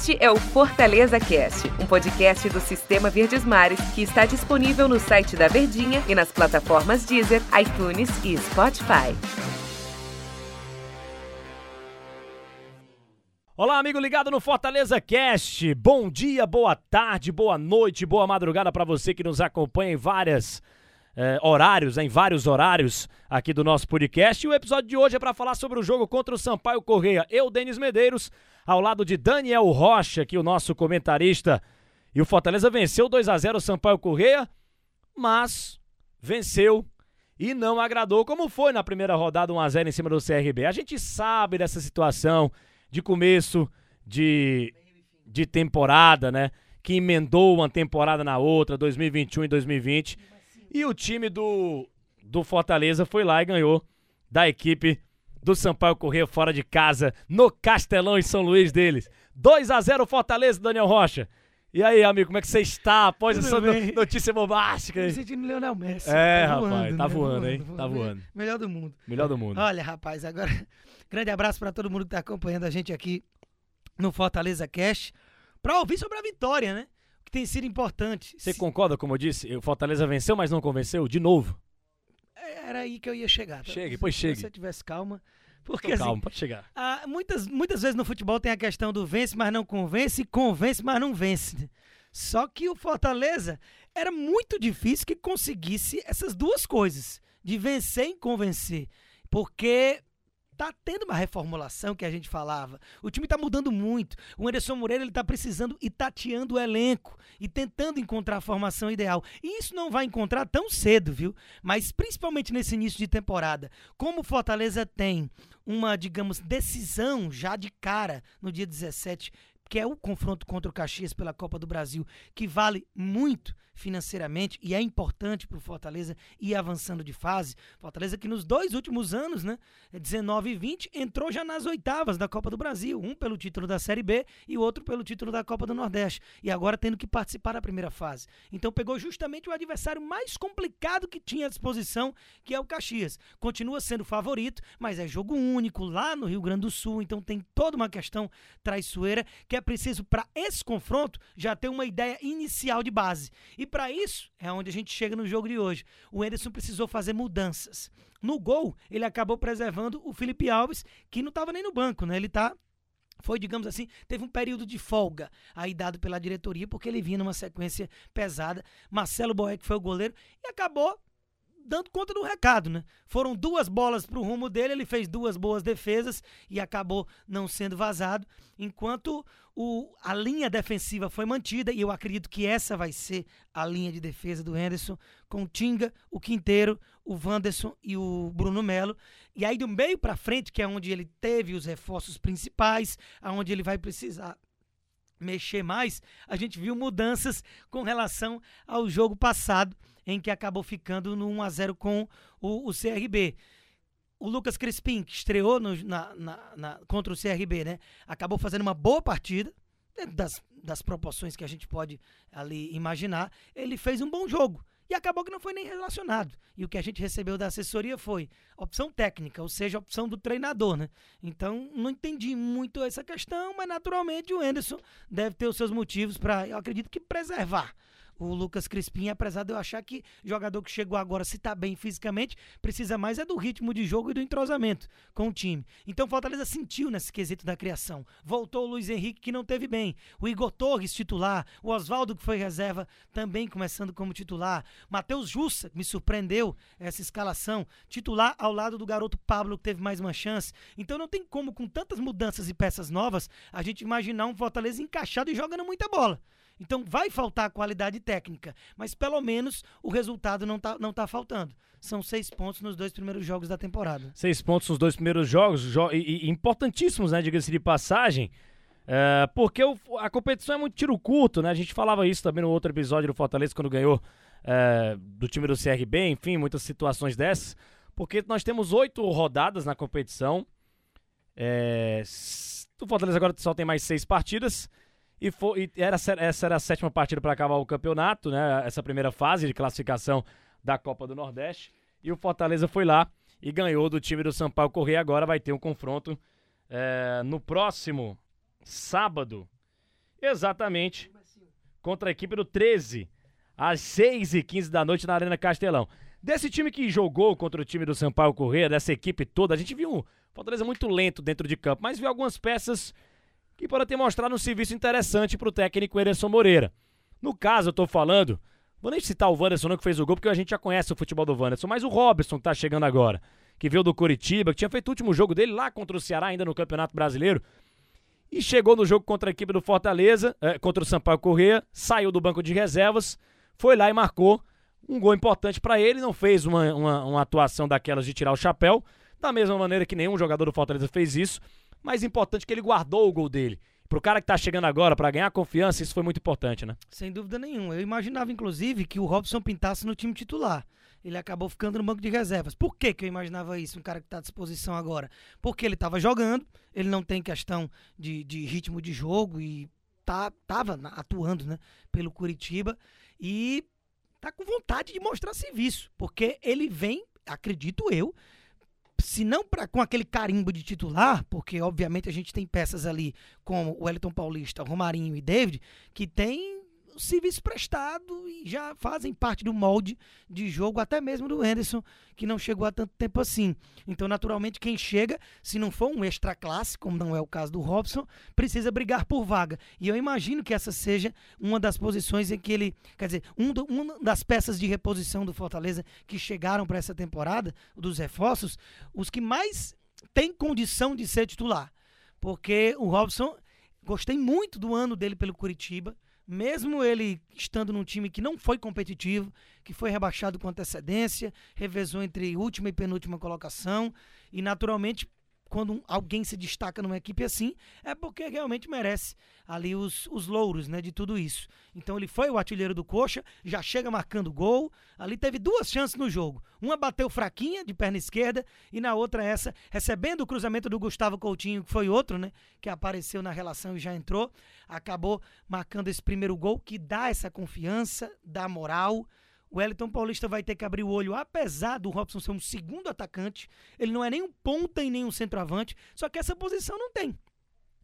Este é o Fortaleza Cast, um podcast do Sistema Verdes Mares que está disponível no site da Verdinha e nas plataformas Deezer, iTunes e Spotify. Olá, amigo ligado no Fortaleza Cast. Bom dia, boa tarde, boa noite, boa madrugada para você que nos acompanha em várias eh, horários, em vários horários aqui do nosso podcast. E o episódio de hoje é para falar sobre o jogo contra o Sampaio Correia. Eu, Denis Medeiros, ao lado de Daniel Rocha, aqui o nosso comentarista. E o Fortaleza venceu 2 a 0 o Sampaio Correia, mas venceu e não agradou, como foi na primeira rodada 1 a 0 em cima do CRB. A gente sabe dessa situação de começo de, de temporada, né? Que emendou uma temporada na outra, 2021 e 2020. E o time do, do Fortaleza foi lá e ganhou da equipe do Sampaio Corrêa fora de casa, no Castelão em São Luís deles. 2 a 0 Fortaleza, Daniel Rocha. E aí, amigo, como é que você está após Tudo essa bem. notícia bombástica? Me sentindo Leonel Messi. É, Tá rapaz, tá né? voando, hein? Tá voando. Melhor do mundo. Melhor do mundo. Olha, rapaz, agora, grande abraço pra todo mundo que tá acompanhando a gente aqui no Fortaleza Cash pra ouvir sobre a vitória, né? O que tem sido importante. Você Se- concorda, como eu disse? O Fortaleza venceu, mas não convenceu? De novo? Era aí que eu ia chegar. tá? Chegue, Se- pois Se chegue. você tivesse calma. Porque assim, calmo, pode chegar. Ah, muitas, muitas vezes no futebol tem a questão do vence, mas não convence, e convence, mas não vence. Só que o Fortaleza era muito difícil que conseguisse essas duas coisas, de vencer e convencer. Porque tá tendo uma reformulação que a gente falava. O time tá mudando muito. O Anderson Moreira ele tá precisando e tateando o elenco e tentando encontrar a formação ideal. E isso não vai encontrar tão cedo, viu? Mas principalmente nesse início de temporada. Como o Fortaleza tem uma, digamos, decisão já de cara no dia 17, que é o confronto contra o Caxias pela Copa do Brasil, que vale muito financeiramente e é importante para o Fortaleza ir avançando de fase. Fortaleza que nos dois últimos anos, né, 19 e 20, entrou já nas oitavas da Copa do Brasil, um pelo título da Série B e outro pelo título da Copa do Nordeste, e agora tendo que participar da primeira fase. Então pegou justamente o adversário mais complicado que tinha à disposição, que é o Caxias. Continua sendo favorito, mas é jogo único lá no Rio Grande do Sul, então tem toda uma questão traiçoeira que é preciso para esse confronto já ter uma ideia inicial de base. E para isso é onde a gente chega no jogo de hoje. O Anderson precisou fazer mudanças. No gol, ele acabou preservando o Felipe Alves, que não estava nem no banco, né? Ele tá foi, digamos assim, teve um período de folga aí dado pela diretoria, porque ele vinha numa sequência pesada. Marcelo Boeck foi o goleiro e acabou dando conta do recado, né? Foram duas bolas pro rumo dele, ele fez duas boas defesas e acabou não sendo vazado, enquanto o, a linha defensiva foi mantida, e eu acredito que essa vai ser a linha de defesa do Henderson, com o Tinga, o Quinteiro, o Wanderson e o Bruno Melo. E aí do meio para frente, que é onde ele teve os reforços principais, aonde ele vai precisar mexer mais, a gente viu mudanças com relação ao jogo passado, em que acabou ficando no 1 a 0 com o, o CRB. O Lucas Crispim, que estreou no- na- na- na- contra o CRB, né? Acabou fazendo uma boa partida, dentro das, das proporções que a gente pode ali imaginar. Ele fez um bom jogo. E acabou que não foi nem relacionado. E o que a gente recebeu da assessoria foi opção técnica, ou seja, opção do treinador, né? Então, não entendi muito essa questão, mas naturalmente o Anderson deve ter os seus motivos para, eu acredito que preservar o Lucas Crispim, apesar de eu achar que jogador que chegou agora, se tá bem fisicamente, precisa mais é do ritmo de jogo e do entrosamento com o time. Então o Fortaleza sentiu nesse quesito da criação. Voltou o Luiz Henrique, que não teve bem. O Igor Torres, titular. O Oswaldo, que foi reserva, também começando como titular. Matheus Jussa, que me surpreendeu essa escalação. Titular ao lado do garoto Pablo, que teve mais uma chance. Então não tem como, com tantas mudanças e peças novas, a gente imaginar um Fortaleza encaixado e jogando muita bola. Então vai faltar qualidade técnica, mas pelo menos o resultado não tá, não tá faltando. São seis pontos nos dois primeiros jogos da temporada. Seis pontos nos dois primeiros jogos, jo- e, e importantíssimos, né? Diga-se de passagem. É, porque o- a competição é muito tiro curto, né? A gente falava isso também no outro episódio do Fortaleza, quando ganhou é, do time do CRB, enfim, muitas situações dessas. Porque nós temos oito rodadas na competição. É, o Fortaleza agora só tem mais seis partidas. E, foi, e era, essa era a sétima partida para acabar o campeonato, né? Essa primeira fase de classificação da Copa do Nordeste. E o Fortaleza foi lá e ganhou do time do Sampaio Correia. Agora vai ter um confronto é, no próximo sábado. Exatamente. Contra a equipe do 13, às 6h15 da noite na Arena Castelão. Desse time que jogou contra o time do Sampaio Corrêa, dessa equipe toda, a gente viu um Fortaleza muito lento dentro de campo, mas viu algumas peças que podem ter mostrado um serviço interessante para o técnico Ederson Moreira. No caso, eu tô falando, vou nem citar o Wanderson não que fez o gol, porque a gente já conhece o futebol do Wanderson, mas o Robson que tá chegando agora, que veio do Curitiba, que tinha feito o último jogo dele lá contra o Ceará, ainda no Campeonato Brasileiro, e chegou no jogo contra a equipe do Fortaleza, é, contra o Sampaio Corrêa, saiu do banco de reservas, foi lá e marcou um gol importante para ele, não fez uma, uma, uma, atuação daquelas de tirar o chapéu, da mesma maneira que nenhum jogador do Fortaleza fez isso, mas importante que ele guardou o gol dele. Pro cara que tá chegando agora, para ganhar confiança, isso foi muito importante, né? Sem dúvida nenhuma. Eu imaginava, inclusive, que o Robson pintasse no time titular. Ele acabou ficando no banco de reservas. Por que, que eu imaginava isso? Um cara que está à disposição agora. Porque ele estava jogando, ele não tem questão de, de ritmo de jogo e tá, tava atuando né, pelo Curitiba. E tá com vontade de mostrar serviço, porque ele vem, acredito eu, se não pra, com aquele carimbo de titular, porque obviamente a gente tem peças ali como o Wellington Paulista, Romarinho e David, que tem serviço prestado e já fazem parte do molde de jogo, até mesmo do Henderson, que não chegou há tanto tempo assim. Então, naturalmente, quem chega, se não for um extra classe, como não é o caso do Robson, precisa brigar por vaga. E eu imagino que essa seja uma das posições em que ele, quer dizer, um do, uma das peças de reposição do Fortaleza que chegaram para essa temporada, dos reforços, os que mais têm condição de ser titular. Porque o Robson, gostei muito do ano dele pelo Curitiba mesmo ele estando num time que não foi competitivo, que foi rebaixado com antecedência, revezou entre última e penúltima colocação, e naturalmente quando alguém se destaca numa equipe assim, é porque realmente merece ali os, os louros né, de tudo isso. Então ele foi o artilheiro do Coxa, já chega marcando gol. Ali teve duas chances no jogo. Uma bateu fraquinha, de perna esquerda, e na outra essa, recebendo o cruzamento do Gustavo Coutinho, que foi outro, né? Que apareceu na relação e já entrou. Acabou marcando esse primeiro gol, que dá essa confiança, dá moral. O Wellington Paulista vai ter que abrir o olho, apesar do Robson ser um segundo atacante. Ele não é nem um ponta e nem um centroavante, só que essa posição não tem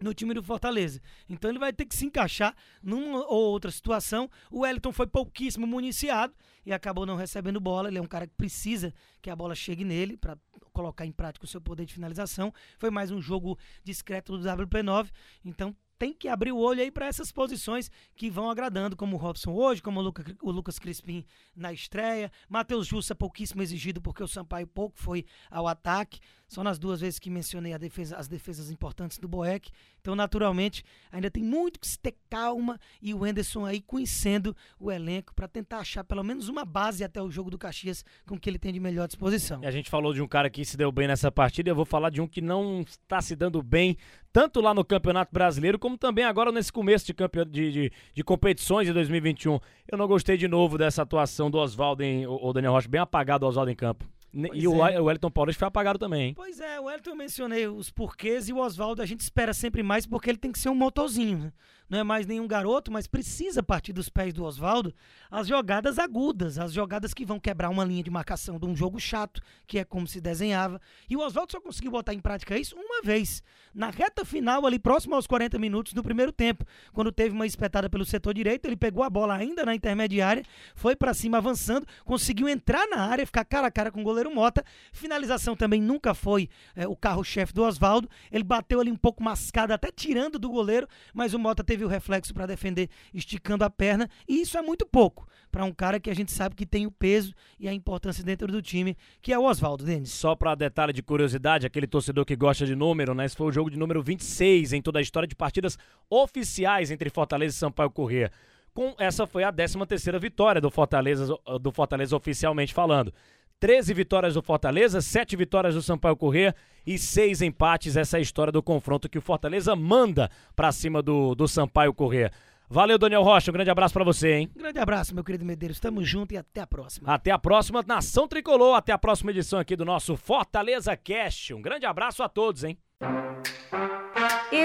no time do Fortaleza. Então ele vai ter que se encaixar numa ou outra situação. O Wellington foi pouquíssimo municiado e acabou não recebendo bola. Ele é um cara que precisa que a bola chegue nele para colocar em prática o seu poder de finalização. Foi mais um jogo discreto do WP9. Então tem que abrir o olho aí para essas posições que vão agradando, como o Robson hoje, como o, Luca, o Lucas Crispim na estreia. Matheus Jussa, pouquíssimo exigido, porque o Sampaio pouco foi ao ataque. Só nas duas vezes que mencionei defesa, as defesas importantes do Boeck. Então, naturalmente, ainda tem muito que se ter calma e o Enderson aí conhecendo o elenco para tentar achar pelo menos uma base até o jogo do Caxias com que ele tem de melhor disposição. E a gente falou de um cara que se deu bem nessa partida, eu vou falar de um que não está se dando bem, tanto lá no Campeonato Brasileiro, como também agora nesse começo de, campe... de, de, de competições de 2021. Eu não gostei de novo dessa atuação do Oswaldo, o Daniel Rocha, bem apagado o Oswaldo em campo. Pois e é. o Wellington Paulista foi apagado também, hein? Pois é, o Wellington eu mencionei os porquês e o Oswaldo a gente espera sempre mais porque ele tem que ser um motorzinho, né? não é mais nenhum garoto, mas precisa partir dos pés do Oswaldo as jogadas agudas, as jogadas que vão quebrar uma linha de marcação de um jogo chato, que é como se desenhava. E o Oswaldo só conseguiu botar em prática isso uma vez, na reta final, ali próximo aos 40 minutos do primeiro tempo, quando teve uma espetada pelo setor direito, ele pegou a bola ainda na intermediária, foi para cima avançando, conseguiu entrar na área, ficar cara a cara com o goleiro Mota. Finalização também nunca foi é, o carro-chefe do Oswaldo. Ele bateu ali um pouco mascado, até tirando do goleiro, mas o Mota teve teve o reflexo para defender esticando a perna, e isso é muito pouco para um cara que a gente sabe que tem o peso e a importância dentro do time, que é o Oswaldo, Denis. Só para detalhe de curiosidade, aquele torcedor que gosta de número, né? Esse foi o jogo de número 26 em toda a história de partidas oficiais entre Fortaleza e Sampaio Corrêa. Com essa foi a 13 terceira vitória do Fortaleza, do Fortaleza oficialmente falando. 13 vitórias do Fortaleza, 7 vitórias do Sampaio Corrêa e 6 empates. Essa é a história do confronto que o Fortaleza manda para cima do, do Sampaio Corrêa. Valeu, Daniel Rocha. Um grande abraço para você, hein? Um grande abraço, meu querido Medeiros. Tamo junto e até a próxima. Até a próxima, Nação Tricolor. Até a próxima edição aqui do nosso Fortaleza Cast. Um grande abraço a todos, hein?